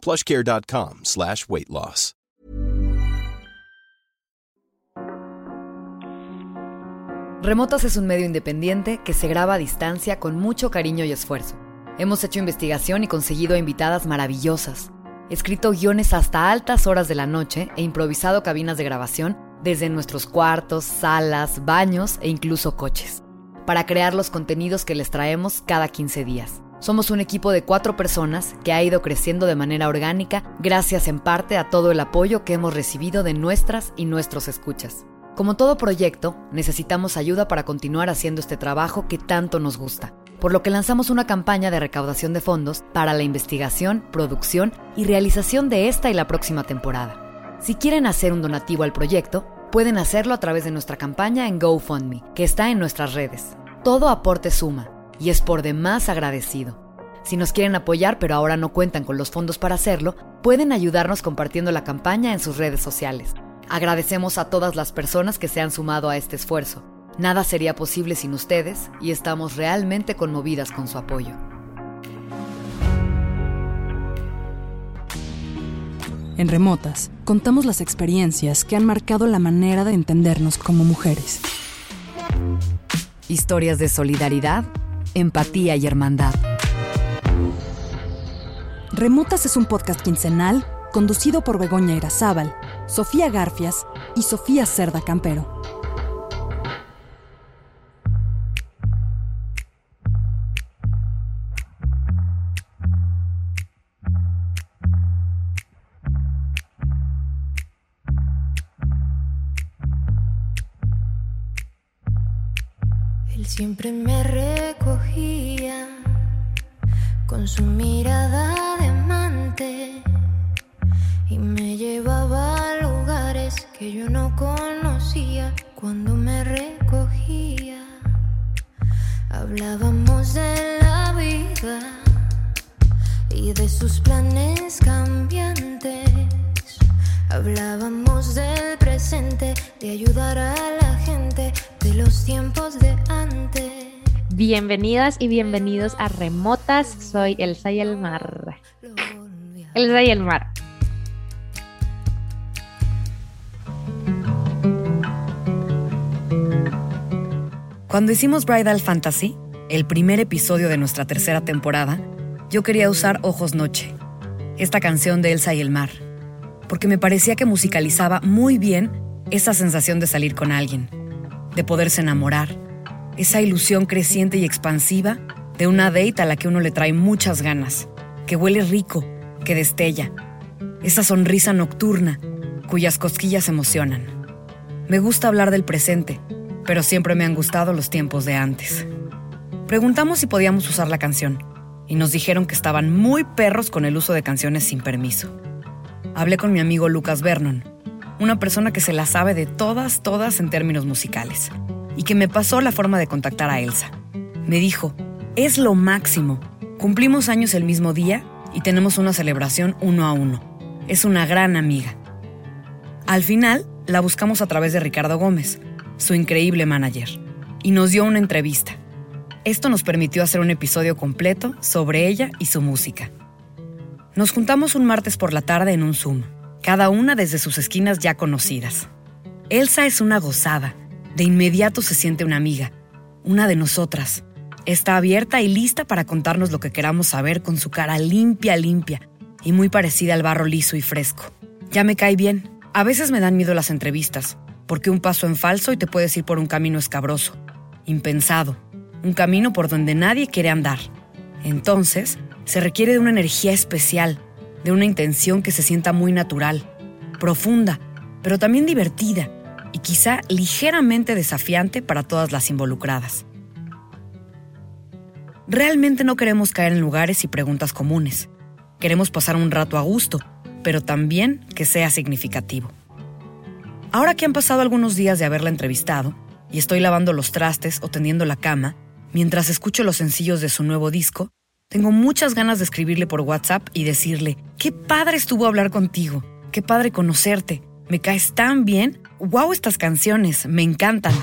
plushcare.com. Remotas es un medio independiente que se graba a distancia con mucho cariño y esfuerzo. Hemos hecho investigación y conseguido invitadas maravillosas, escrito guiones hasta altas horas de la noche e improvisado cabinas de grabación desde nuestros cuartos, salas, baños e incluso coches, para crear los contenidos que les traemos cada 15 días. Somos un equipo de cuatro personas que ha ido creciendo de manera orgánica gracias en parte a todo el apoyo que hemos recibido de nuestras y nuestros escuchas. Como todo proyecto, necesitamos ayuda para continuar haciendo este trabajo que tanto nos gusta, por lo que lanzamos una campaña de recaudación de fondos para la investigación, producción y realización de esta y la próxima temporada. Si quieren hacer un donativo al proyecto, pueden hacerlo a través de nuestra campaña en GoFundMe, que está en nuestras redes. Todo aporte suma y es por demás agradecido. Si nos quieren apoyar pero ahora no cuentan con los fondos para hacerlo, pueden ayudarnos compartiendo la campaña en sus redes sociales. Agradecemos a todas las personas que se han sumado a este esfuerzo. Nada sería posible sin ustedes y estamos realmente conmovidas con su apoyo. En Remotas, contamos las experiencias que han marcado la manera de entendernos como mujeres. Historias de solidaridad, empatía y hermandad. Remotas es un podcast quincenal conducido por Begoña Irazábal, Sofía Garfias y Sofía Cerda Campero. Siempre me recogía con su mirada de amante y me llevaba a lugares que yo no conocía cuando me recogía. Hablábamos de la vida y de sus planes cambiantes. Hablábamos del presente, de ayudar a la gente, de los tiempos de antes. Bienvenidas y bienvenidos a Remotas. Soy Elsa y el Mar. Elsa y el Mar. Cuando hicimos Bridal Fantasy, el primer episodio de nuestra tercera temporada, yo quería usar Ojos Noche, esta canción de Elsa y el Mar, porque me parecía que musicalizaba muy bien esa sensación de salir con alguien, de poderse enamorar, esa ilusión creciente y expansiva de una date a la que uno le trae muchas ganas, que huele rico, que destella, esa sonrisa nocturna cuyas cosquillas emocionan. Me gusta hablar del presente, pero siempre me han gustado los tiempos de antes. Preguntamos si podíamos usar la canción y nos dijeron que estaban muy perros con el uso de canciones sin permiso. Hablé con mi amigo Lucas Vernon, una persona que se la sabe de todas, todas en términos musicales, y que me pasó la forma de contactar a Elsa. Me dijo, es lo máximo. Cumplimos años el mismo día y tenemos una celebración uno a uno. Es una gran amiga. Al final, la buscamos a través de Ricardo Gómez, su increíble manager, y nos dio una entrevista. Esto nos permitió hacer un episodio completo sobre ella y su música. Nos juntamos un martes por la tarde en un Zoom, cada una desde sus esquinas ya conocidas. Elsa es una gozada, de inmediato se siente una amiga, una de nosotras. Está abierta y lista para contarnos lo que queramos saber con su cara limpia, limpia y muy parecida al barro liso y fresco. Ya me cae bien. A veces me dan miedo las entrevistas, porque un paso en falso y te puedes ir por un camino escabroso, impensado, un camino por donde nadie quiere andar. Entonces, se requiere de una energía especial, de una intención que se sienta muy natural, profunda, pero también divertida y quizá ligeramente desafiante para todas las involucradas. Realmente no queremos caer en lugares y preguntas comunes. Queremos pasar un rato a gusto, pero también que sea significativo. Ahora que han pasado algunos días de haberla entrevistado, y estoy lavando los trastes o tendiendo la cama, mientras escucho los sencillos de su nuevo disco, tengo muchas ganas de escribirle por WhatsApp y decirle, qué padre estuvo hablar contigo, qué padre conocerte, me caes tan bien, wow estas canciones, me encantan.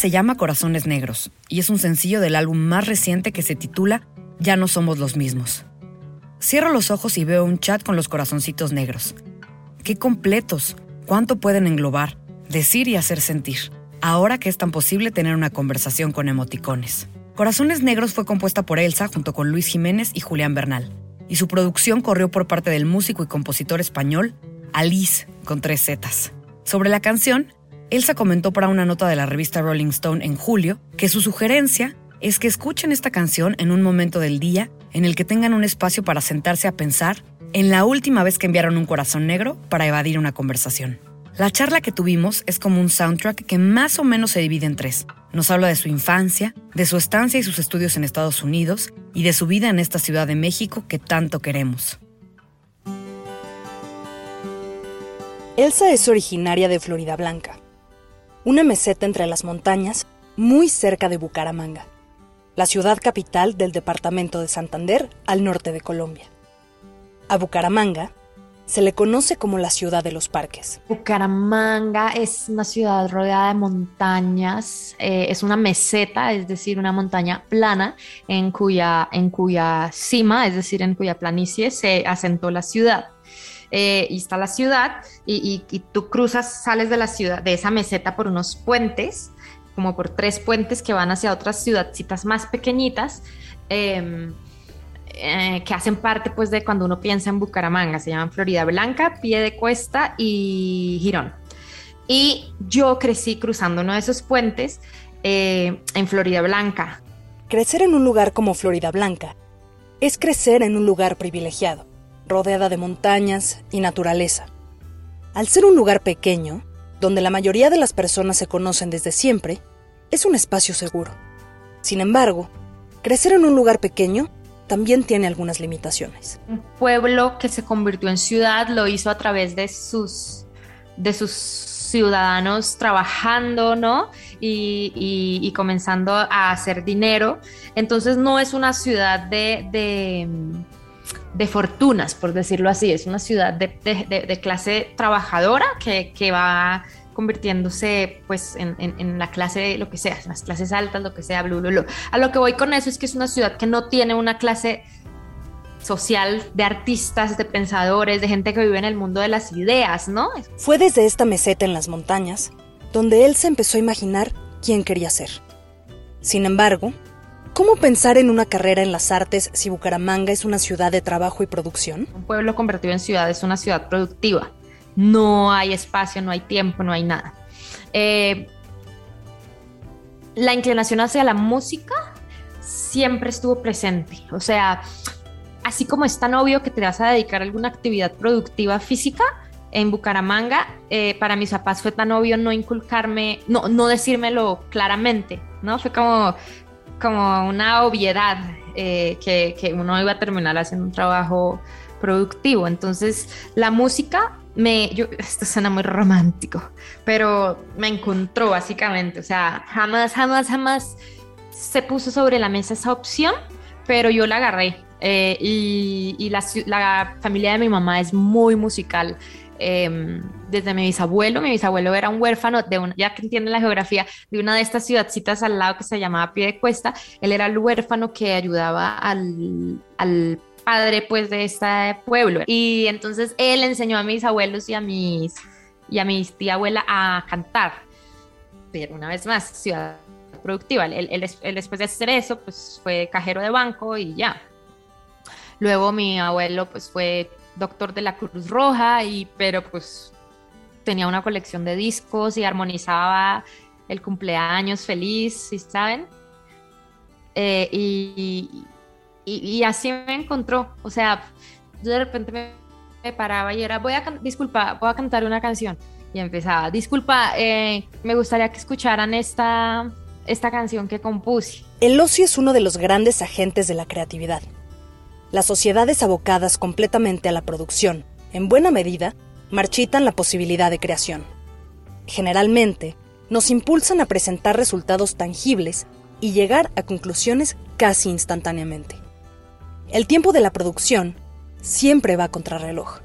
Se llama Corazones Negros y es un sencillo del álbum más reciente que se titula Ya no somos los mismos. Cierro los ojos y veo un chat con los corazoncitos negros. ¡Qué completos! ¿Cuánto pueden englobar, decir y hacer sentir? Ahora que es tan posible tener una conversación con emoticones. Corazones Negros fue compuesta por Elsa junto con Luis Jiménez y Julián Bernal, y su producción corrió por parte del músico y compositor español Alice con tres Zetas. Sobre la canción, Elsa comentó para una nota de la revista Rolling Stone en julio que su sugerencia es que escuchen esta canción en un momento del día en el que tengan un espacio para sentarse a pensar en la última vez que enviaron un corazón negro para evadir una conversación. La charla que tuvimos es como un soundtrack que más o menos se divide en tres. Nos habla de su infancia, de su estancia y sus estudios en Estados Unidos y de su vida en esta Ciudad de México que tanto queremos. Elsa es originaria de Florida Blanca una meseta entre las montañas, muy cerca de Bucaramanga, la ciudad capital del departamento de Santander al norte de Colombia. A Bucaramanga se le conoce como la ciudad de los parques. Bucaramanga es una ciudad rodeada de montañas, eh, es una meseta, es decir, una montaña plana en cuya, en cuya cima, es decir, en cuya planicie se asentó la ciudad. Eh, y está la ciudad, y, tú cruzas, sales de la ciudad, de esa meseta por unos puentes, como por tres puentes que van hacia otras ciudadcitas más pequeñitas. Em, eh, que hacen parte pues de cuando uno piensa en Bucaramanga, se llaman Florida Blanca, Pie de Cuesta y Girón. Y yo crecí cruzando uno de esos puentes eh, en Florida Blanca. Crecer en un lugar como Florida Blanca es crecer en un lugar privilegiado rodeada de montañas y naturaleza. Al ser un lugar pequeño, donde la mayoría de las personas se conocen desde siempre, es un espacio seguro. Sin embargo, crecer en un lugar pequeño también tiene algunas limitaciones. Un pueblo que se convirtió en ciudad lo hizo a través de sus, de sus ciudadanos trabajando, ¿no? Y, comenzando a hacer dinero. Entonces no es una ciudad de de fortunas, por decirlo así. Es una ciudad de, clase trabajadora que, va convirtiéndose pues en, la clase de lo que sea, las clases altas, lo que sea, blu, blu, A lo que voy con eso es que es una ciudad que no tiene una clase social de artistas, de pensadores, de gente que vive en el mundo de las ideas, ¿no? Fue desde esta meseta en las montañas donde él se empezó a imaginar quién quería ser. Sin embargo, ¿Cómo pensar en una carrera en las artes si Bucaramanga es una ciudad de trabajo y producción? Un pueblo convertido en ciudad es una ciudad productiva. No hay espacio, no hay tiempo, no hay nada. Eh, la inclinación hacia la música siempre estuvo presente. O sea, así como es tan obvio que te vas a dedicar a alguna actividad productiva física, en Bucaramanga, eh, para mis papás fue tan obvio no inculcarme, no, no decírmelo claramente, ¿no? Fue como, como una obviedad eh, que, uno iba a terminar haciendo un trabajo productivo. Entonces, la música me, yo, esto suena muy romántico, pero me encontró básicamente, o sea, jamás, jamás, jamás se puso sobre la mesa esa opción, pero yo la agarré. Eh, y, la, familia de mi mamá es muy musical. Em, desde mi bisabuelo. Mi bisabuelo era un huérfano de una, ya que entienden la geografía, de una de estas ciudadcitas al lado que se llamaba Pie de Cuesta. Él era el huérfano que ayudaba al, al padre pues de este pueblo. Y entonces él enseñó a mis abuelos y a mis y a mi tía abuela a cantar. Pero una vez más, ciudad productiva. Él, después de hacer eso, pues fue cajero de banco y ya. Luego mi abuelo pues fue doctor de la Cruz Roja, y, pero pues tenía una colección de discos y armonizaba el cumpleaños feliz, ¿sí saben? Eh, y, y, así me encontró, o sea, yo de repente me, paraba y era, voy a, disculpa, voy a cantar una canción. Y empezaba, disculpa, eh, me gustaría que escucharan esta, esta canción que compuse. El ocio es uno de los grandes agentes de la creatividad. Las sociedades abocadas completamente a la producción, en buena medida, marchitan la posibilidad de creación. Generalmente, nos impulsan a presentar resultados tangibles y llegar a conclusiones casi instantáneamente. El tiempo de la producción siempre va contra reloj.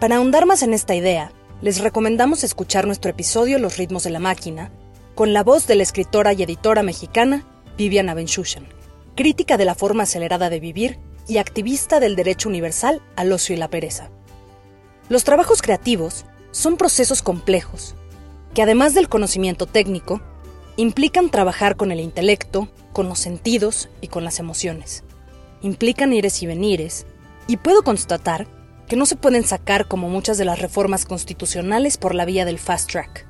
Para ahondar más en esta idea, les recomendamos escuchar nuestro episodio Los ritmos de la máquina, con la voz de la escritora y editora mexicana Viviana Benchushan, crítica de la forma acelerada de vivir y activista del derecho universal al ocio y la pereza. Los trabajos creativos son procesos complejos, que además del conocimiento técnico, implican trabajar con el intelecto, con los sentidos y con las emociones. Implican ires y venires, y puedo constatar que no se pueden sacar como muchas de las reformas constitucionales por la vía del fast track.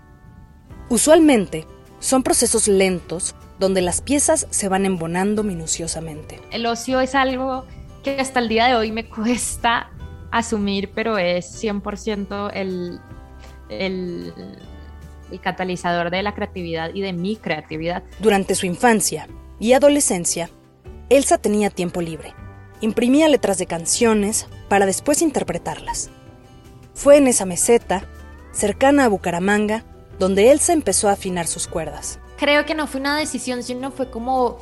Usualmente, son procesos lentos donde las piezas se van embonando minuciosamente. El ocio es algo que hasta el día de hoy me cuesta asumir, pero es 100% el, el, el catalizador de la creatividad y de mi creatividad. Durante su infancia y adolescencia, Elsa tenía tiempo libre. Imprimía letras de canciones para después interpretarlas. Fue en esa meseta, cercana a Bucaramanga, donde Elsa empezó a afinar sus cuerdas. Creo que no fue una decisión, sino fue como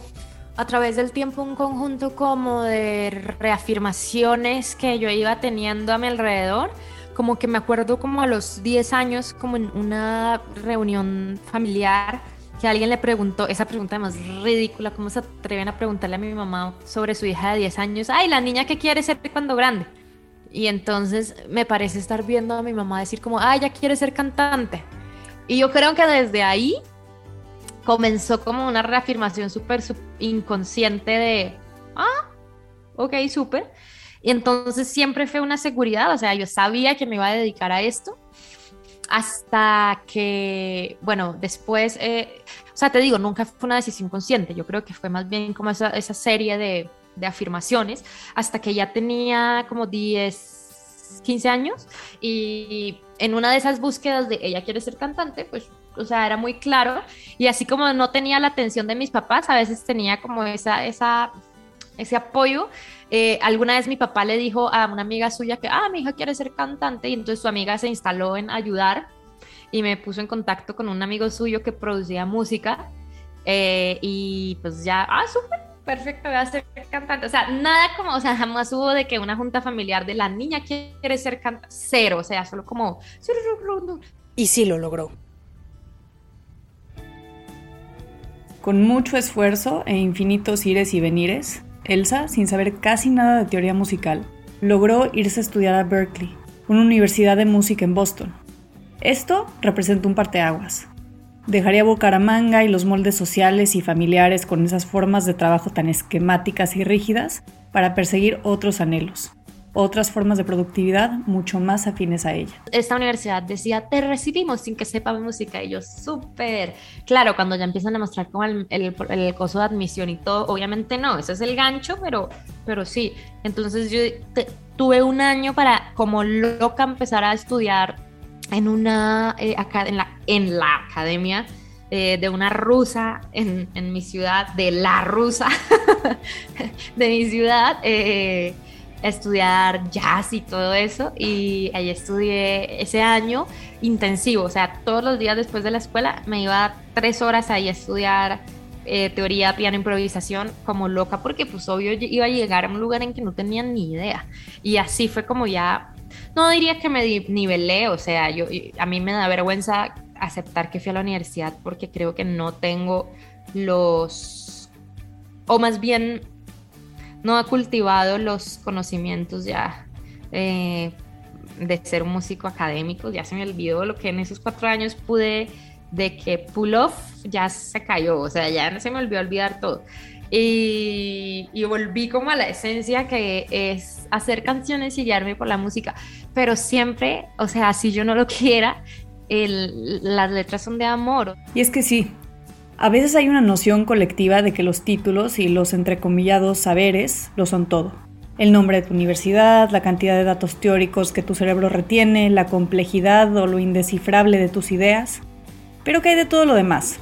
a través del tiempo un conjunto como de reafirmaciones que yo iba teniendo a mi alrededor. Como que me acuerdo como a los 10 años, como en una reunión familiar, que alguien le preguntó, esa pregunta más ridícula, ¿cómo se atreven a preguntarle a mi mamá sobre su hija de 10 años? Ay, la niña que quiere ser cuando grande. Y entonces me parece estar viendo a mi mamá decir como, ay, ya quiere ser cantante. Y yo creo que desde ahí comenzó como una reafirmación súper inconsciente de, ah, ok, súper. Y entonces siempre fue una seguridad, o sea, yo sabía que me iba a dedicar a esto hasta que, bueno, después, eh, o sea, te digo, nunca fue una decisión consciente, yo creo que fue más bien como esa, esa serie de, de afirmaciones, hasta que ya tenía como 10, 15 años y en una de esas búsquedas de ella quiere ser cantante, pues, o sea, era muy claro. Y así como no tenía la atención de mis papás, a veces tenía como esa, esa, ese apoyo. Eh, alguna vez mi papá le dijo a una amiga suya que, ah, mi hija quiere ser cantante, y entonces su amiga se instaló en ayudar y me puso en contacto con un amigo suyo que producía música. Eh, y pues ya, ah, súper, perfecto, voy a ser cantante. O sea, nada como, o sea, jamás hubo de que una junta familiar de la niña quiere ser cantante, cero, o sea, solo como... Y sí lo logró. Con mucho esfuerzo e infinitos ires y venires, Elsa, sin saber casi nada de teoría musical, logró irse a estudiar a Berkeley, una universidad de música en Boston. Esto representa un parteaguas, Dejaría Bucaramanga y los moldes sociales y familiares con esas formas de trabajo tan esquemáticas y rígidas para perseguir otros anhelos, otras formas de productividad mucho más afines a ella. Esta universidad decía, te recibimos sin que sepa música, y yo, súper. Claro, cuando ya empiezan a mostrar como el, el, coso de admisión y todo, obviamente no, ese es el gancho, pero, pero sí. Entonces yo tuve un año para, como loca, empezar a estudiar en una eh, en, la, en la academia eh, de una rusa en, en, mi ciudad, de la rusa de mi ciudad, eh, estudiar jazz y todo eso. Y ahí estudié ese año intensivo, o sea, todos los días después de la escuela me iba tres horas ahí a estudiar teoría, piano, improvisación como loca, porque pues obvio iba a llegar a un lugar en que no tenía ni idea. Y así fue como ya no diría que me nivelé, o sea, yo, a mí me da vergüenza aceptar que fui a la universidad porque creo que no tengo los, o más bien no he cultivado los conocimientos ya eh, de ser músico académico, ya se me olvidó lo que en esos cuatro años pude de que pull off ya se cayó, o sea, ya se me olvidó olvidar todo. y, y, volví como a la esencia que es hacer canciones y guiarme por la música, pero siempre, o sea, si yo no lo quiera, el, las letras son de amor. Y es que sí, a veces hay una noción colectiva de que los títulos y los entrecomillados saberes lo son todo. El nombre de tu universidad, la cantidad de datos teóricos que tu cerebro retiene, la complejidad o lo indescifrable de tus ideas. Pero ¿qué hay de todo lo demás?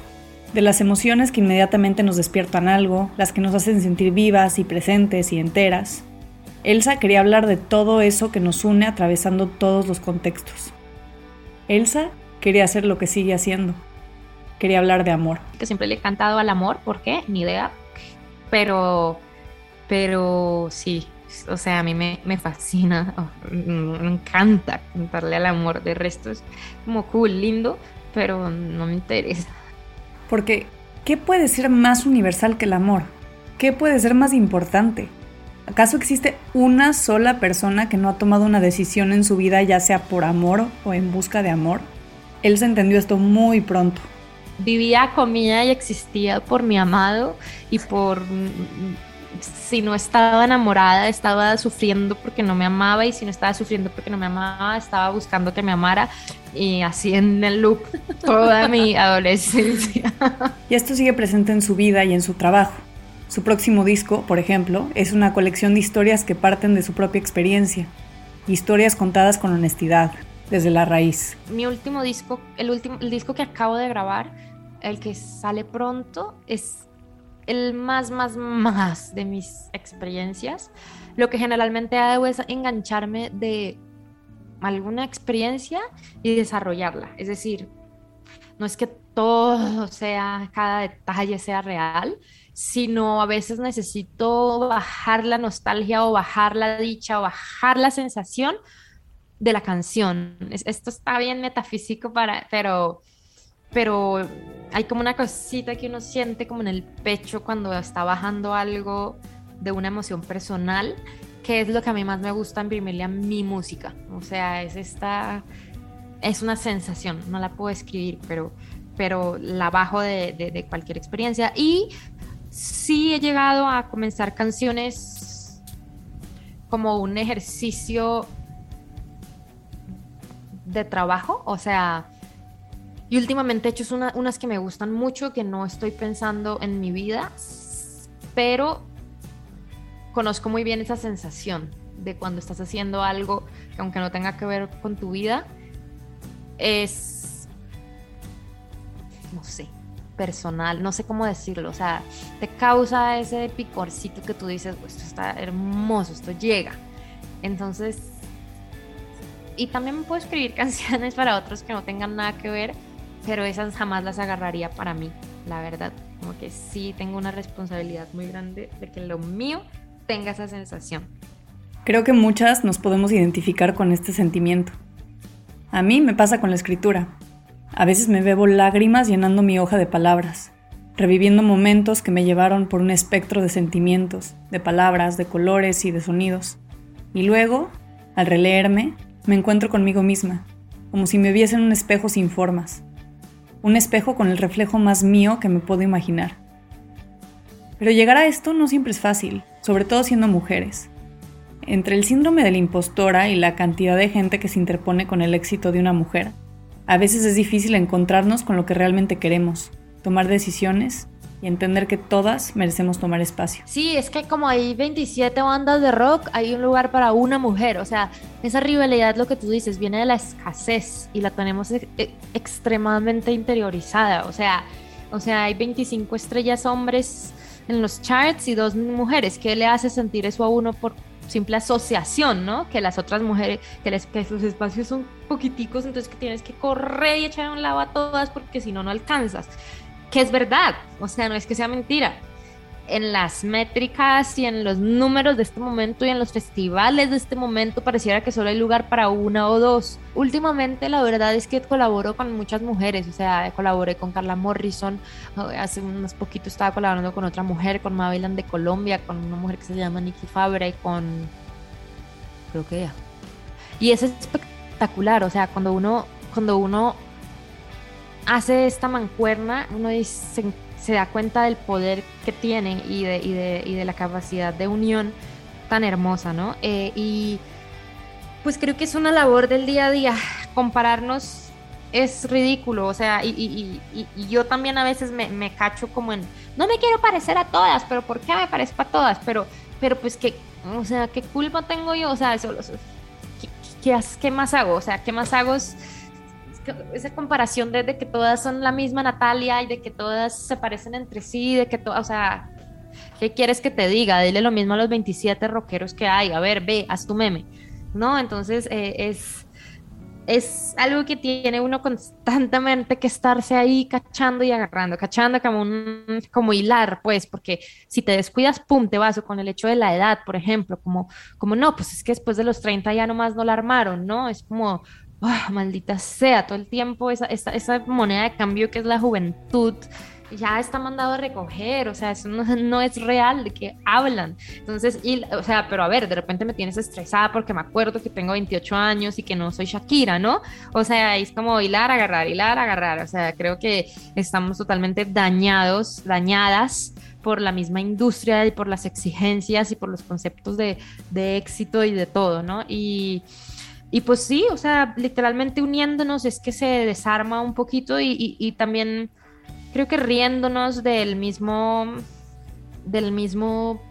De las emociones que inmediatamente nos despiertan algo, las que nos hacen sentir vivas y presentes y enteras. Elsa quería hablar de todo eso que nos une atravesando todos los contextos. Elsa quería hacer lo que sigue haciendo, quería hablar de amor. Que siempre le he cantado al amor, ¿por qué? Ni idea. Pero, pero sí, o sea, a mí me, fascina, oh, me encanta cantarle al amor. De resto es como cool, lindo, pero no me interesa. Porque, ¿qué puede ser más universal que el amor? ¿Qué puede ser más importante? ¿Acaso existe una sola persona que no ha tomado una decisión en su vida, ya sea por amor o en busca de amor? Él se entendió esto muy pronto vivía, comía y existía por mi amado y por si no estaba enamorada, estaba sufriendo porque no me amaba y si no estaba sufriendo porque no me amaba, estaba buscando que me amara y así en el loop toda mi adolescencia. Y esto sigue presente en su vida y en su trabajo. Su próximo disco, por ejemplo, es una colección de historias que parten de su propia experiencia, historias contadas con honestidad, desde la raíz. Mi último disco, el último el disco que acabo de grabar, el que sale pronto es el más, más, más de mis experiencias. Lo que generalmente hago es engancharme de alguna experiencia y desarrollarla. Es decir, no es que todo sea, cada detalle sea real, sino a veces necesito bajar la nostalgia o bajar la dicha o bajar la sensación de la canción. Esto está bien metafísico para, pero pero hay como una cosita que uno siente como en el pecho cuando está bajando algo de una emoción personal, que es lo que a mí más me gusta imprimirle a mi música. O sea, es esta, es una sensación, no la puedo escribir, pero, pero la bajo de, de cualquier experiencia. Y sí he llegado a comenzar canciones como un ejercicio de trabajo, o sea, y últimamente he hecho unas que me gustan mucho, que no estoy pensando en mi vida, pero conozco muy bien esa sensación de cuando estás haciendo algo que aunque no tenga que ver con tu vida, es, no sé, personal, no sé cómo decirlo, o sea, te causa ese picorcito que tú dices, esto está hermoso, esto llega. Entonces, y también puedo escribir canciones para otros que no tengan nada que ver, pero esas jamás las agarraría para mí, la verdad. Como que sí tengo una responsabilidad muy grande de que lo mío tenga esa sensación. Creo que muchas nos podemos identificar con este sentimiento. A mí me pasa con la escritura. A veces me bebo lágrimas llenando mi hoja de palabras, reviviendo momentos que me llevaron por un espectro de sentimientos, de palabras, de colores y de sonidos. Y luego, al releerme, me encuentro conmigo misma, como si me viese en un espejo sin formas, un espejo con el reflejo más mío que me puedo imaginar. Pero llegar a esto no siempre es fácil, sobre todo siendo mujeres. Entre el síndrome de la impostora y la cantidad de gente que se interpone con el éxito de una mujer, a veces es difícil encontrarnos con lo que realmente queremos, tomar decisiones y entender que todas merecemos tomar espacio. Sí, es que como hay 27 bandas de rock, hay un lugar para una mujer. O sea, esa rivalidad, lo que tú dices, viene de la escasez y la tenemos e-, e-, extremadamente interiorizada. O sea, o sea, hay 25 estrellas hombres en los charts y dos mujeres. ¿Qué le hace sentir eso a uno por simple asociación, ¿no? Que las otras mujeres, que, les, que sus espacios son poquiticos, entonces que tienes que correr y echar un lado a todas porque si no, no alcanzas que es verdad, o sea, no es que sea mentira. En las métricas y en los números de este momento y en los festivales de este momento pareciera que solo hay lugar para una o dos. Últimamente la verdad es que colaboro con muchas mujeres, o sea, colaboré con Carla Morrison, hace unos poquitos estaba colaborando con otra mujer, con Mavilan de Colombia, con una mujer que se llama Nikki Fabra y con... creo que ella. Y es espectacular, o sea, cuando uno, cuando uno hace esta mancuerna, uno se se da cuenta del poder que tienen y de, y de, y de la capacidad de unión tan hermosa, ¿no? Eh, y pues creo que es una labor del día a día. Compararnos es ridículo, o sea, y, yo también a veces me, cacho como en, no me quiero parecer a todas, pero ¿por qué me parezco a todas? Pero, pero pues que, o sea, ¿qué culpa tengo yo? O sea, eso, ¿qué, qué, más hago? O sea, ¿qué más hago? Esa comparación de, de, que todas son la misma Natalia y de que todas se parecen entre sí, de que todas, o sea, ¿qué quieres que te diga? Dile lo mismo a los 27 rockeros que hay, a ver, ve, haz tu meme, ¿no? Entonces eh, es, es algo que tiene uno constantemente que estarse ahí cachando y agarrando, cachando como un, como hilar, pues, porque si te descuidas, pum, te vas, o con el hecho de la edad, por ejemplo, como, como no, pues es que después de los 30 ya nomás no la armaron, ¿no? Es como, oh, maldita sea, todo el tiempo esa, esa, esa moneda de cambio que es la juventud ya está mandado a recoger, o sea, eso no, es real de que hablan. Entonces, y, o sea, pero a ver, de repente me tienes estresada porque me acuerdo que tengo 28 años y que no soy Shakira, ¿no? O sea, es como hilar, agarrar, hilar, agarrar. O sea, creo que estamos totalmente dañados, dañadas por la misma industria y por las exigencias y por los conceptos de, de éxito y de todo, ¿no? Y... Y pues sí, o sea, literalmente uniéndonos es que se desarma un poquito y, también creo que riéndonos del mismo, del mismo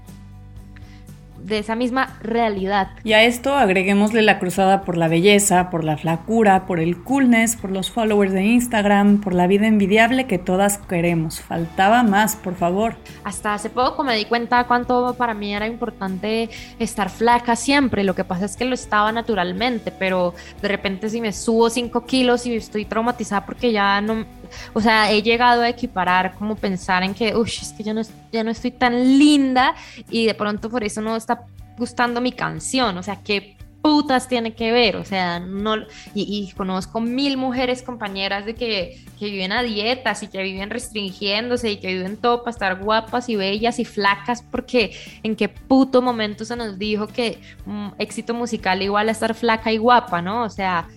de esa misma realidad. Y a esto agreguémosle la cruzada por la belleza, por la flacura, por el coolness, por los followers de Instagram, por la vida envidiable que todas queremos. Faltaba más, por favor. Hasta hace poco me di cuenta cuánto para mí era importante estar flaca siempre. Lo que pasa es que lo estaba naturalmente, pero de repente si me subo 5 kilos y estoy traumatizada porque ya no, o sea, he llegado a equiparar como pensar en que, uy, es que yo no, ya no estoy tan linda y de pronto por eso no está gustando mi canción, o sea, qué putas tiene que ver, o sea, no, y, conozco mil mujeres compañeras de que, que, viven a dietas y que viven restringiéndose y que viven todo para estar guapas y bellas y flacas, porque en qué puto momento se nos dijo que mm, éxito musical igual a estar flaca y guapa, ¿no? O sea,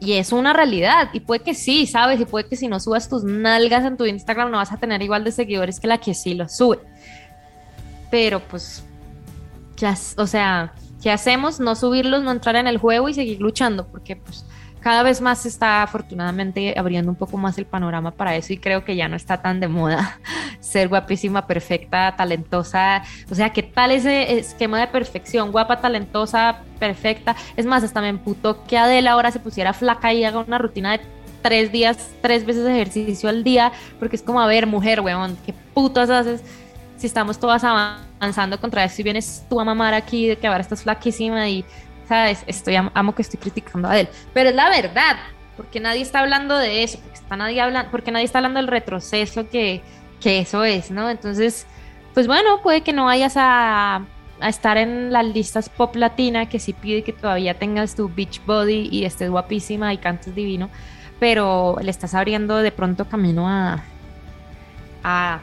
y es una realidad. Y puede que sí, ¿sabes? Y puede que si no subas tus nalgas en tu Instagram no vas a tener igual de seguidores que la que sí lo sube. Pero pues, ya, o sea, ¿qué hacemos? No subirlos, no entrar en el juego y seguir luchando, porque pues cada vez más se está afortunadamente abriendo un poco más el panorama para eso y creo que ya no está tan de moda ser guapísima, perfecta, talentosa. O sea, ¿qué tal ese esquema de perfección? Guapa, talentosa, perfecta. Es más, hasta me emputó que Adela ahora se pusiera flaca y haga una rutina de tres días, tres veces ejercicio al día, porque es como, a ver, mujer, weón, ¿qué putas haces? Si estamos todas avanzando contra eso y vienes tú a mamar aquí de que ahora estás flaquísima y ¿sabes? Estoy, amo que estoy criticando a él, pero es la verdad, porque nadie está hablando de eso, porque, está nadie, hablando, porque nadie está hablando del retroceso que, que eso es, ¿no? Entonces, pues bueno, puede que no vayas a, a estar en las listas pop latina, que sí pide que todavía tengas tu beach body y estés guapísima y cantes divino, pero le estás abriendo de pronto camino a, a,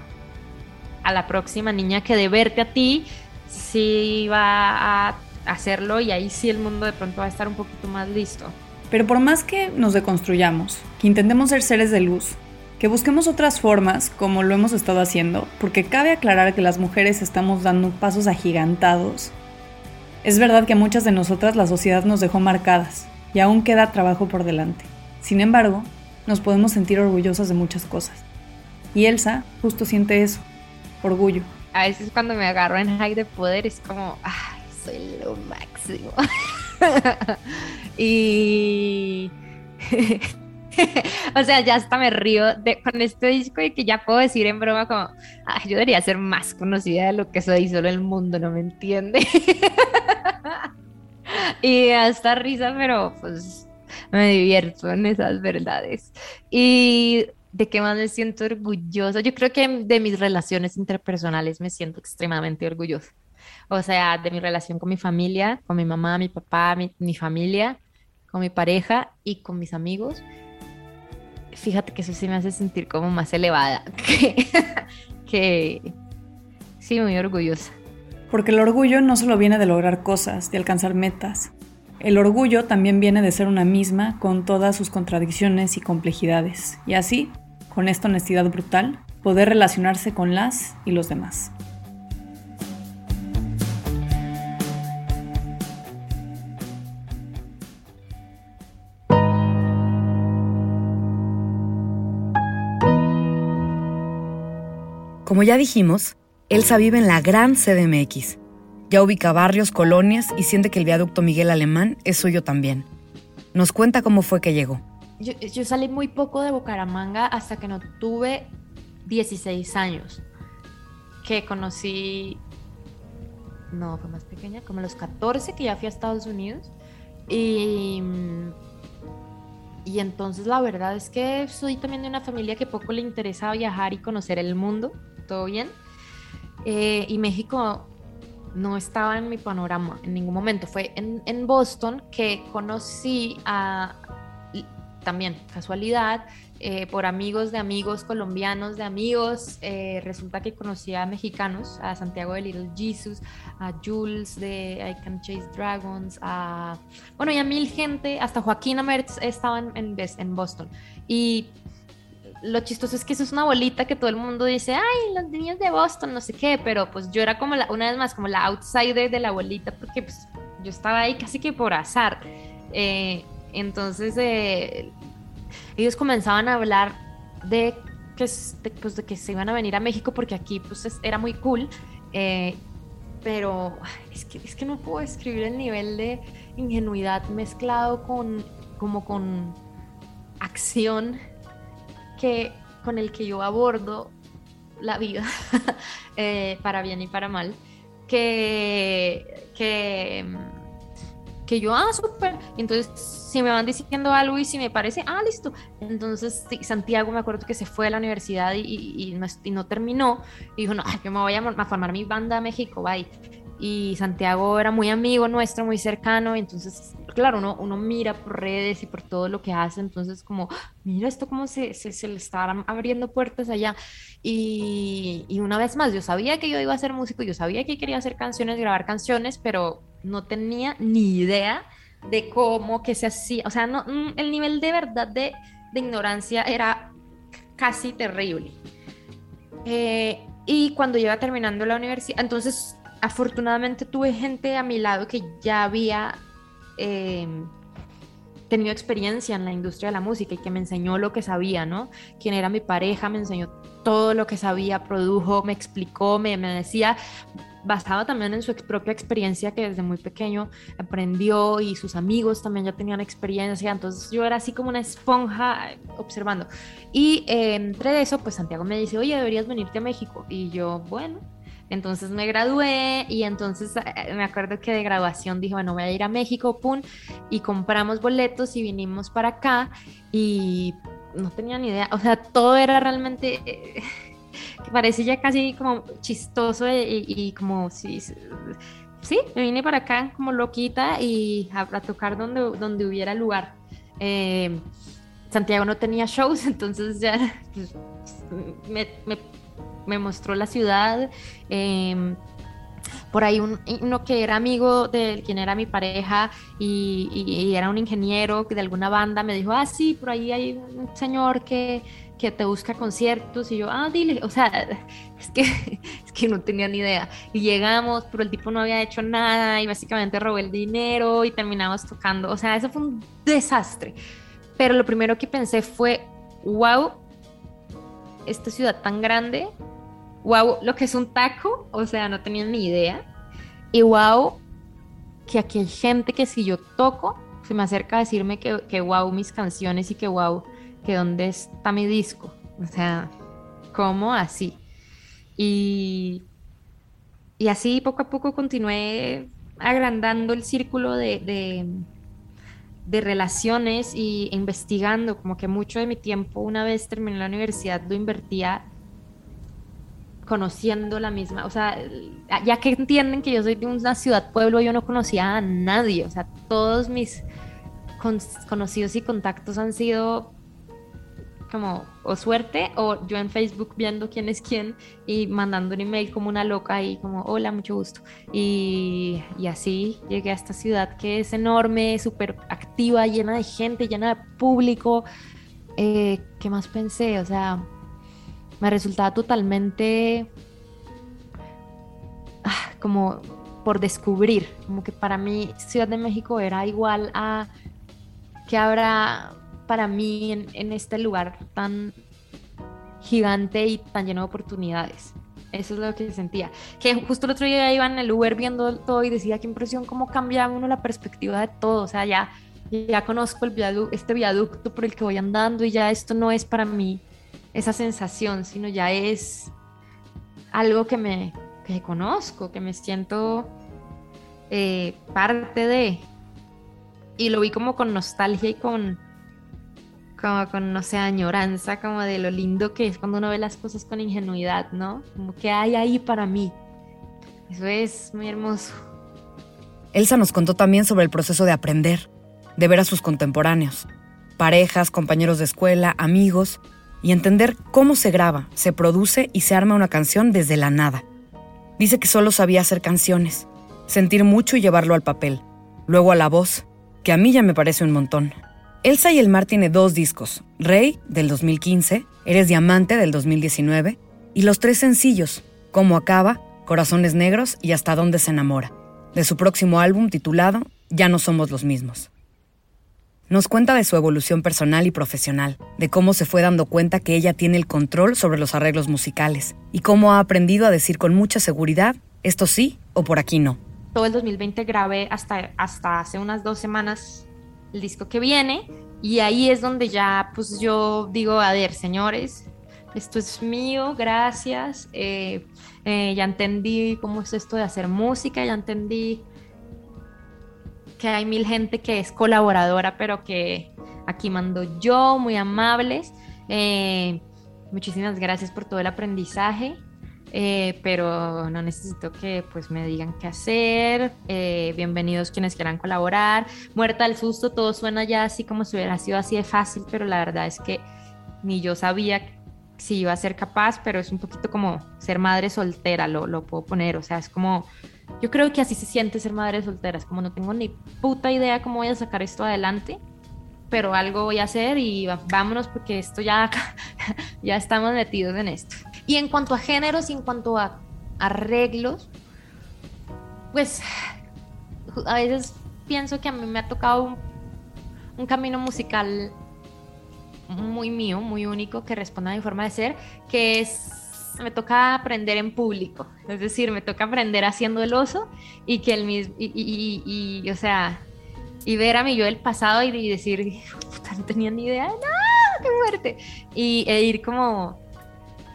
a la próxima niña que de verte a ti sí va a hacerlo y ahí sí el mundo de pronto va a estar un poquito más listo. Pero por más que nos deconstruyamos, que intentemos ser seres de luz, que busquemos otras formas como lo hemos estado haciendo, porque cabe aclarar que las mujeres estamos dando pasos agigantados, es verdad que a muchas de nosotras la sociedad nos dejó marcadas y aún queda trabajo por delante. Sin embargo, nos podemos sentir orgullosas de muchas cosas. Y Elsa justo siente eso, orgullo. A veces cuando me agarro en high de poder es como, ah, soy lo máximo. y. o sea, ya hasta me río de, con este disco y que ya puedo decir en broma como, yo debería ser más conocida de lo que soy, solo el mundo no me entiende. y hasta risa, pero pues me divierto en esas verdades. Y de qué más me siento orgullosa. Yo creo que de mis relaciones interpersonales me siento extremadamente orgullosa. O sea, de mi relación con mi familia, con mi mamá, mi papá, mi, familia, con mi pareja y con mis amigos. Fíjate que eso sí me hace sentir como más elevada que, que sí, muy orgullosa. Porque el orgullo no solo viene de lograr cosas, de alcanzar metas. El orgullo también viene de ser una misma con todas sus contradicciones y complejidades. Y así, con esta honestidad brutal, poder relacionarse con las y los demás. Como ya dijimos, Elsa vive en la gran CDMX. Ya ubica barrios, colonias y siente que el viaducto Miguel Alemán es suyo también. Nos cuenta cómo fue que llegó. Yo, salí muy poco de Bucaramanga hasta que no tuve 16 años, que conocí, no, fue más pequeña, como los 14 que ya fui a Estados Unidos. Y, y entonces la verdad es que soy también de una familia que poco le interesa viajar y conocer el mundo todo bien. Eh, y México no estaba en mi panorama en ningún momento. Fue en, Boston que conocí a, también casualidad, eh, por amigos de amigos colombianos, de amigos, eh, resulta que conocí a mexicanos, a Santiago de Little Jesus, a Jules de I Can Chase Dragons, a, bueno, y a mil gente, hasta Joaquín Amertz estaban en, en Boston. Y lo chistoso es que eso es una bolita que todo el mundo dice, ay, los niños de Boston, no sé qué, pero pues yo era como una vez más, como la outsider de la bolita, porque pues yo estaba ahí casi que por azar. Eh, entonces, eh, ellos comenzaban a hablar de que, pues, de que se iban a venir a México porque aquí pues era muy cool, eh, pero es que, es que no puedo describir el nivel de ingenuidad mezclado con, como con acción con el que yo abordo la vida, eh, para bien y para mal, que, que, que yo, ah, súper, entonces si me van diciendo algo y si me parece, ah, listo, entonces Santiago me acuerdo que se fue a la universidad y, no, y no, terminó, y dijo, no, yo me voy a, a formar mi banda a México, bye y Santiago era muy amigo nuestro, muy cercano, y claro, uno, uno mira por redes y por todo lo que hace, entonces como, mira esto cómo se, se, le están abriendo puertas allá. Y, una vez más, yo sabía que yo iba a ser músico, yo sabía que quería hacer canciones, grabar canciones, pero no tenía ni idea de cómo que se hacía, o sea, mm, el nivel de verdad de, ignorancia era casi terrible. Eh, y cuando iba terminando la universidad, entonces afortunadamente tuve gente a mi lado que ya había eh, tenido experiencia en la industria de la música y que me enseñó lo que sabía, ¿no? Quien era mi pareja me enseñó todo lo que sabía, produjo, me explicó, me, me decía, basado también en su propia experiencia que desde muy pequeño aprendió y sus amigos también ya tenían experiencia, entonces yo era así como una esponja observando. Y eh, entre eso, pues Santiago me dice, oye, deberías venirte a México. Y yo, bueno, entonces me gradué y entonces eh, me acuerdo que de graduación dije, bueno, voy a ir a México, pum, y compramos boletos y vinimos para acá y no tenía ni idea, o sea, todo era realmente, eh, parece ya casi como chistoso y, como si... Sí, me vine para acá como loquita y a, tocar donde, donde hubiera lugar. Eh, Santiago no tenía shows, entonces ya pues, me me mostró la ciudad. Em, por ahí uno que era amigo de quien era mi pareja y, era un ingeniero de alguna banda me dijo, ah, sí, por ahí hay un señor que, que te busca conciertos y yo, ah, dile, o sea, es que, es que no tenía ni idea. Y llegamos, pero el tipo no había hecho nada y básicamente robó el dinero y terminamos tocando, o sea, eso fue un desastre. Pero lo primero que pensé fue, wow, esta ciudad tan grande wow, lo que es un taco, o sea, no tenía ni idea. Y wow, que aquí hay gente que si yo toco, se me acerca a decirme que, que wow mis canciones y que wow, que dónde está mi disco. O sea, ¿cómo así? Y, y así poco a poco continué agrandando el círculo de, de, de relaciones y investigando, como que mucho de mi tiempo, una vez terminé la universidad, lo invertía conociendo la misma, o sea, ya que entienden que yo soy de una ciudad pueblo, yo no conocía a nadie, o sea, todos mis conocidos y contactos han sido como o suerte o yo en Facebook viendo quién es quién y mandando un email como una loca y como hola, mucho gusto. Y, y así llegué a esta ciudad que es enorme, súper activa, llena de gente, llena de público. Eh, ¿Qué más pensé? O sea, me resultaba totalmente ah, como por descubrir, como que para mí Ciudad de México era igual a que habrá para mí en, este lugar tan gigante y tan lleno de oportunidades. Eso es lo que sentía. Que justo el otro día iba en el Uber viendo todo y decía qué impresión cómo cambia uno la perspectiva de todo. O sea, ya, ya conozco el este viaducto por el que voy andando y ya esto no es para mí esa sensación, sino ya es algo que me que conozco, que me siento eh, parte de. Y lo vi como con nostalgia y con, como con, no sé, añoranza, como de lo lindo que es cuando uno ve las cosas con ingenuidad, ¿no? Como que hay ahí para mí. Eso es muy hermoso. Elsa nos contó también sobre el proceso de aprender, de ver a sus contemporáneos, parejas, compañeros de escuela, amigos, y entender cómo se graba, se produce y se arma una canción desde la nada. Dice que solo sabía hacer canciones, sentir mucho y llevarlo al papel, luego a la voz, que a mí ya me parece un montón. Elsa y el Mar tiene dos discos, Rey del 2015, Eres Diamante del 2019 y los tres sencillos, Cómo acaba, Corazones Negros y Hasta dónde se enamora, de su próximo álbum titulado Ya no somos los mismos. Nos cuenta de su evolución personal y profesional, de cómo se fue dando cuenta que ella tiene el control sobre los arreglos musicales y cómo ha aprendido a decir con mucha seguridad, esto sí o por aquí no. Todo el 2020 grabé hasta, hasta hace unas dos semanas el disco que viene y ahí es donde ya pues yo digo, a ver, señores, esto es mío, gracias, eh, eh, ya entendí cómo es esto de hacer música, ya entendí que hay mil gente que es colaboradora, pero que aquí mando yo, muy amables. Eh, muchísimas gracias por todo el aprendizaje. Eh, pero no necesito que pues me digan qué hacer. Eh, bienvenidos quienes quieran colaborar. Muerta del susto, todo suena ya así como si hubiera sido así de fácil, pero la verdad es que ni yo sabía si iba a ser capaz, pero es un poquito como ser madre soltera, lo, lo puedo poner, o sea, es como yo creo que así se siente ser madre soltera, es como no tengo ni puta idea cómo voy a sacar esto adelante, pero algo voy a hacer y vámonos porque esto ya, ya estamos metidos en esto. Y en cuanto a géneros y en cuanto a arreglos, pues a veces pienso que a mí me ha tocado un, un camino musical muy mío, muy único, que responda a mi forma de ser, que es me toca aprender en público, es decir, me toca aprender haciendo el oso y que el mismo, y, o sea, y ver a mi yo del pasado y, decir, puta, no tenía ni idea de nada, qué fuerte, y e ir como,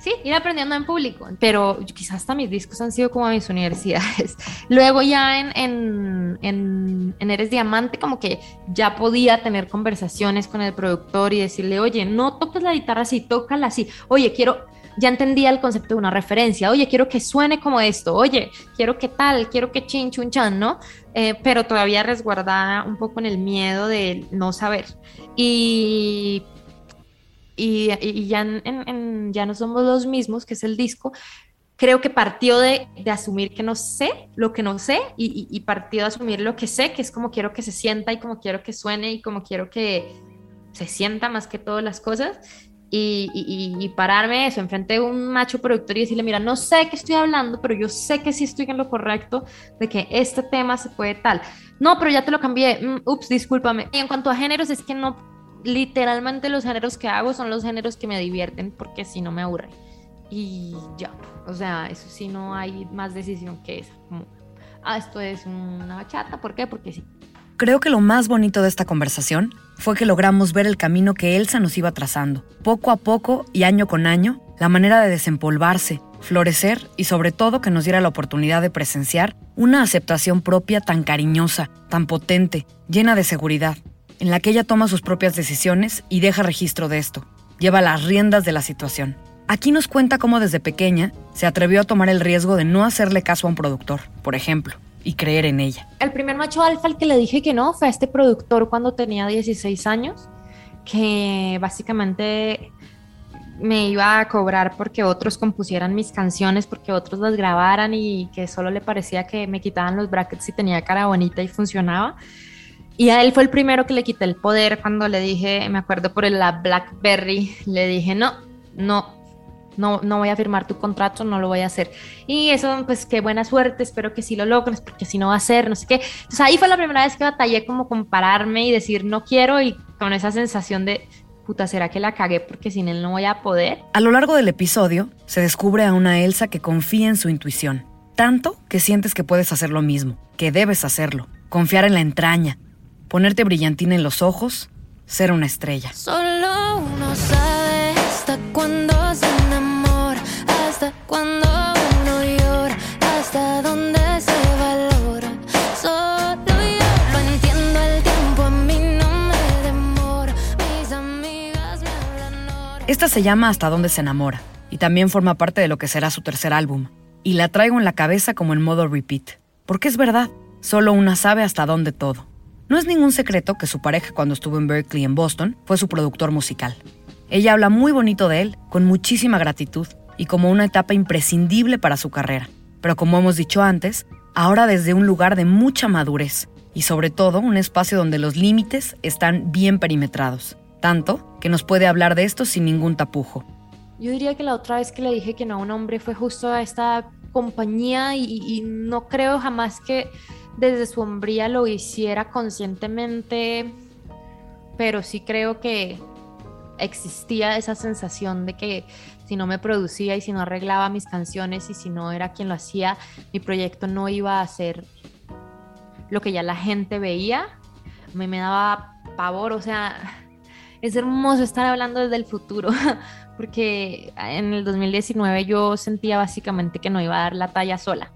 sí, ir aprendiendo en público, pero quizás hasta mis discos han sido como mis universidades. Luego ya en, en, en, en Eres Diamante, como que ya podía tener conversaciones con el productor y decirle, oye, no toques la guitarra así, tócala así, oye, quiero ya entendía el concepto de una referencia. Oye, quiero que suene como esto. Oye, quiero que tal, quiero que chin, chun, chan, ¿no? Eh, pero todavía resguardada un poco en el miedo de no saber. Y, y, ya, ya no somos los mismos, que es el disco. Creo que partió de, asumir que no sé lo que no sé y, y partió de asumir lo que sé, que es como quiero que se sienta y como quiero que suene y como quiero que se sienta más que todas las cosas y, pararme eso enfrente de un macho productor y decirle, mira, no sé qué estoy hablando, pero yo sé que sí estoy en lo correcto de que este tema se puede tal. No, pero ya te lo cambié. Mm, ups, discúlpame. Y en cuanto a géneros, es que no, literalmente los géneros que hago son los géneros que me divierten porque si no me aburren. Y ya, o sea, eso sí no hay más decisión que esa. Ah, esto es una bachata, ¿por qué? Porque sí. Creo que lo más bonito de esta conversación fue que logramos ver el camino que Elsa nos iba trazando, poco a poco y año con año, la manera de desempolvarse, florecer y sobre todo que nos diera la oportunidad de presenciar una aceptación propia tan cariñosa, tan potente, llena de seguridad, en la que ella toma sus propias decisiones y deja registro de esto, lleva las riendas de la situación. Aquí nos cuenta cómo desde pequeña se atrevió a tomar el riesgo de no hacerle caso a un productor, por ejemplo, y creer en ella. El primer macho alfa al que le dije que no fue a este productor cuando tenía 16 años, que básicamente me iba a cobrar porque otros compusieran mis canciones, porque otros las grabaran y que solo le parecía que me quitaban los brackets y tenía cara bonita y funcionaba. Y a él fue el primero que le quité el poder cuando le dije, me acuerdo por la Blackberry, le dije, no, no, no, no voy a firmar tu contrato, no lo voy a hacer. Y eso, pues qué buena suerte, espero que sí lo logres, porque si no va a ser, no sé qué. Entonces ahí fue la primera vez que batallé como compararme y decir no quiero y con esa sensación de, puta, ¿será que la cagué porque sin él no voy a poder? A lo largo del episodio se descubre a una Elsa que confía en su intuición, tanto que sientes que puedes hacer lo mismo, que debes hacerlo, confiar en la entraña, ponerte brillantina en los ojos, ser una estrella. Solo uno sabe hasta cuándo Esta se llama Hasta dónde se enamora y también forma parte de lo que será su tercer álbum. Y la traigo en la cabeza como en modo repeat. Porque es verdad, solo una sabe hasta dónde todo. No es ningún secreto que su pareja cuando estuvo en Berkeley en Boston fue su productor musical. Ella habla muy bonito de él, con muchísima gratitud y como una etapa imprescindible para su carrera. Pero como hemos dicho antes, ahora desde un lugar de mucha madurez y sobre todo un espacio donde los límites están bien perimetrados, tanto que nos puede hablar de esto sin ningún tapujo. Yo diría que la otra vez que le dije que no a un hombre fue justo a esta compañía y, no creo jamás que desde su hombría lo hiciera conscientemente, pero sí creo que existía esa sensación de que si no me producía y si no arreglaba mis canciones y si no era quien lo hacía, mi proyecto no iba a ser lo que ya la gente veía. A mí me daba pavor, o sea, es hermoso estar hablando desde el futuro, porque en el 2019 yo sentía básicamente que no iba a dar la talla sola.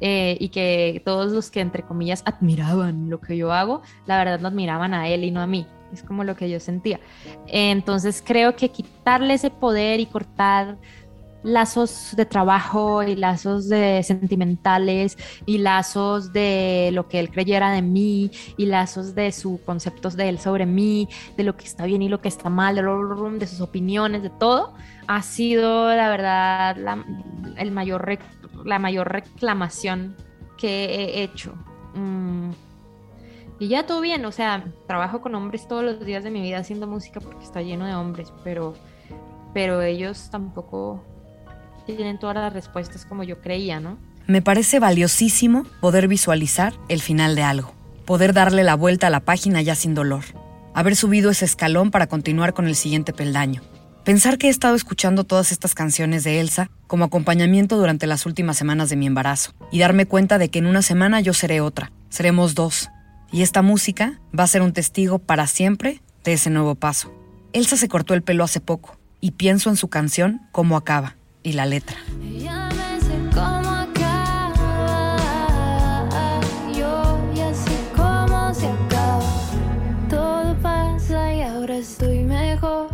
eh, y que todos los que entre comillas admiraban lo que yo hago, la verdad no admiraban a él y no a mí. Es como lo que yo sentía. Entonces creo que quitarle ese poder y cortar lazos de trabajo y lazos de sentimentales y lazos de lo que él creyera de mí y lazos de sus conceptos de él sobre mí, de lo que está bien y lo que está mal, de, sus opiniones, de todo, ha sido la verdad la, el mayor la mayor reclamación que he hecho. Mm. Y ya todo bien, o sea, trabajo con hombres todos los días de mi vida haciendo música porque está lleno de hombres, pero, pero ellos tampoco tienen todas las respuestas como yo creía, ¿no? Me parece valiosísimo poder visualizar el final de algo, poder darle la vuelta a la página ya sin dolor, haber subido ese escalón para continuar con el siguiente peldaño. Pensar que he estado escuchando todas estas canciones de Elsa como acompañamiento durante las últimas semanas de mi embarazo y darme cuenta de que en una semana yo seré otra, seremos dos, y esta música va a ser un testigo para siempre de ese nuevo paso. Elsa se cortó el pelo hace poco y pienso en su canción Cómo acaba y la letra. Ya me sé cómo acaba. Yo ya sé cómo se acaba. Todo pasa y ahora estoy mejor.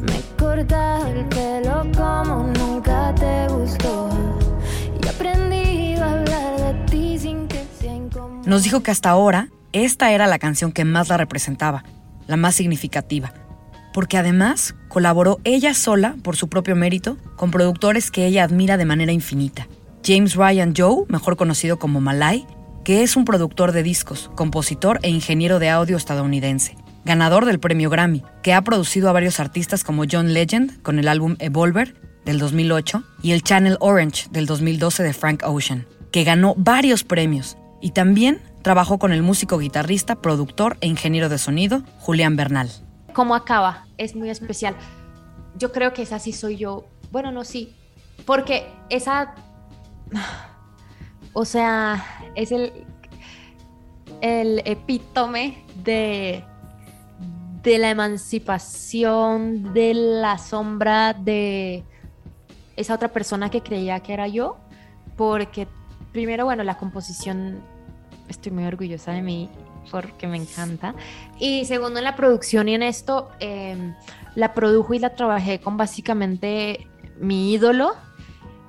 Me he cortado el pelo como nunca te gustó. Y aprendí a hablar de ti sin que sea incómodo. Nos dijo que hasta ahora esta era la canción que más la representaba, la más significativa, porque además colaboró ella sola, por su propio mérito, con productores que ella admira de manera infinita. James Ryan Joe, mejor conocido como Malay, que es un productor de discos, compositor e ingeniero de audio estadounidense, ganador del premio Grammy, que ha producido a varios artistas como John Legend con el álbum Evolver del 2008 y el Channel Orange del 2012 de Frank Ocean, que ganó varios premios y también trabajó con el músico, guitarrista, productor e ingeniero de sonido Julián Bernal. Cómo acaba es muy especial. Yo creo que esa sí soy yo. Bueno, no, sí. Porque esa. O sea, es el. El epítome de. De la emancipación, de la sombra de esa otra persona que creía que era yo. Porque, primero, bueno, la composición. Estoy muy orgullosa de mí porque me encanta. Y segundo, en la producción y en esto, eh, la produjo y la trabajé con básicamente mi ídolo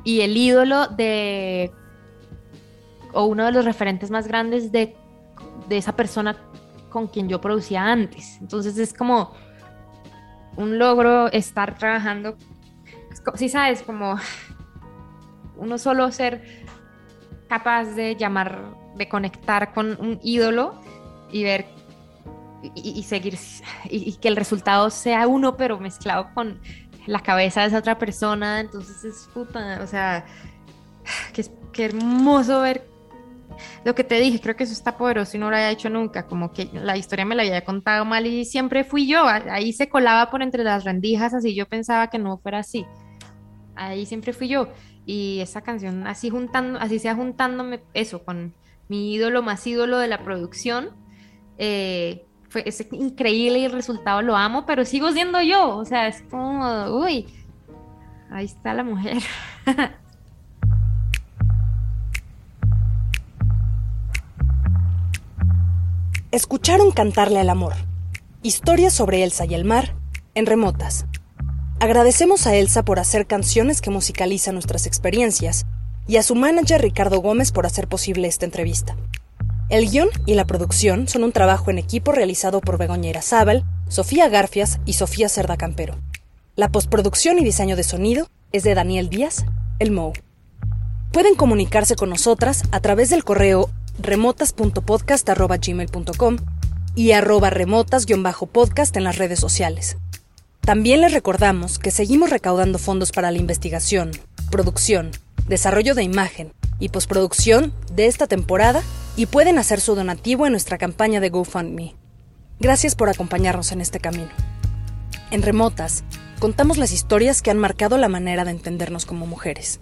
y el ídolo de, o uno de los referentes más grandes de, de esa persona con quien yo producía antes. Entonces es como un logro estar trabajando, si sabes, como uno solo ser capaz de llamar, de conectar con un ídolo y ver y, y seguir y, y, que el resultado sea uno pero mezclado con la cabeza de esa otra persona, entonces es puta, o sea, qué, qué hermoso ver lo que te dije, creo que eso está poderoso y no lo había hecho nunca, como que la historia me la había contado mal y siempre fui yo, ahí se colaba por entre las rendijas, así yo pensaba que no fuera así, ahí siempre fui yo. Y esa canción así juntando, así sea juntándome eso con mi ídolo más ídolo de la producción, eh, fue es increíble el resultado lo amo, pero sigo siendo yo, o sea, es como, uy, ahí está la mujer. Escucharon Cantarle al Amor. Historias sobre Elsa y el mar en remotas. Agradecemos a Elsa por hacer canciones que musicalizan nuestras experiencias y a su manager Ricardo Gómez por hacer posible esta entrevista. El guion y la producción son un trabajo en equipo realizado por Begoña Irazábal, Sofía Garfias y Sofía Cerda Campero. La postproducción y diseño de sonido es de Daniel Díaz, el MOU. Pueden comunicarse con nosotras a través del correo remotas.podcast.gmail.com y arroba remotas-podcast en las redes sociales. También les recordamos que seguimos recaudando fondos para la investigación, producción, desarrollo de imagen y postproducción de esta temporada y pueden hacer su donativo en nuestra campaña de GoFundMe. Gracias por acompañarnos en este camino. En Remotas, contamos las historias que han marcado la manera de entendernos como mujeres.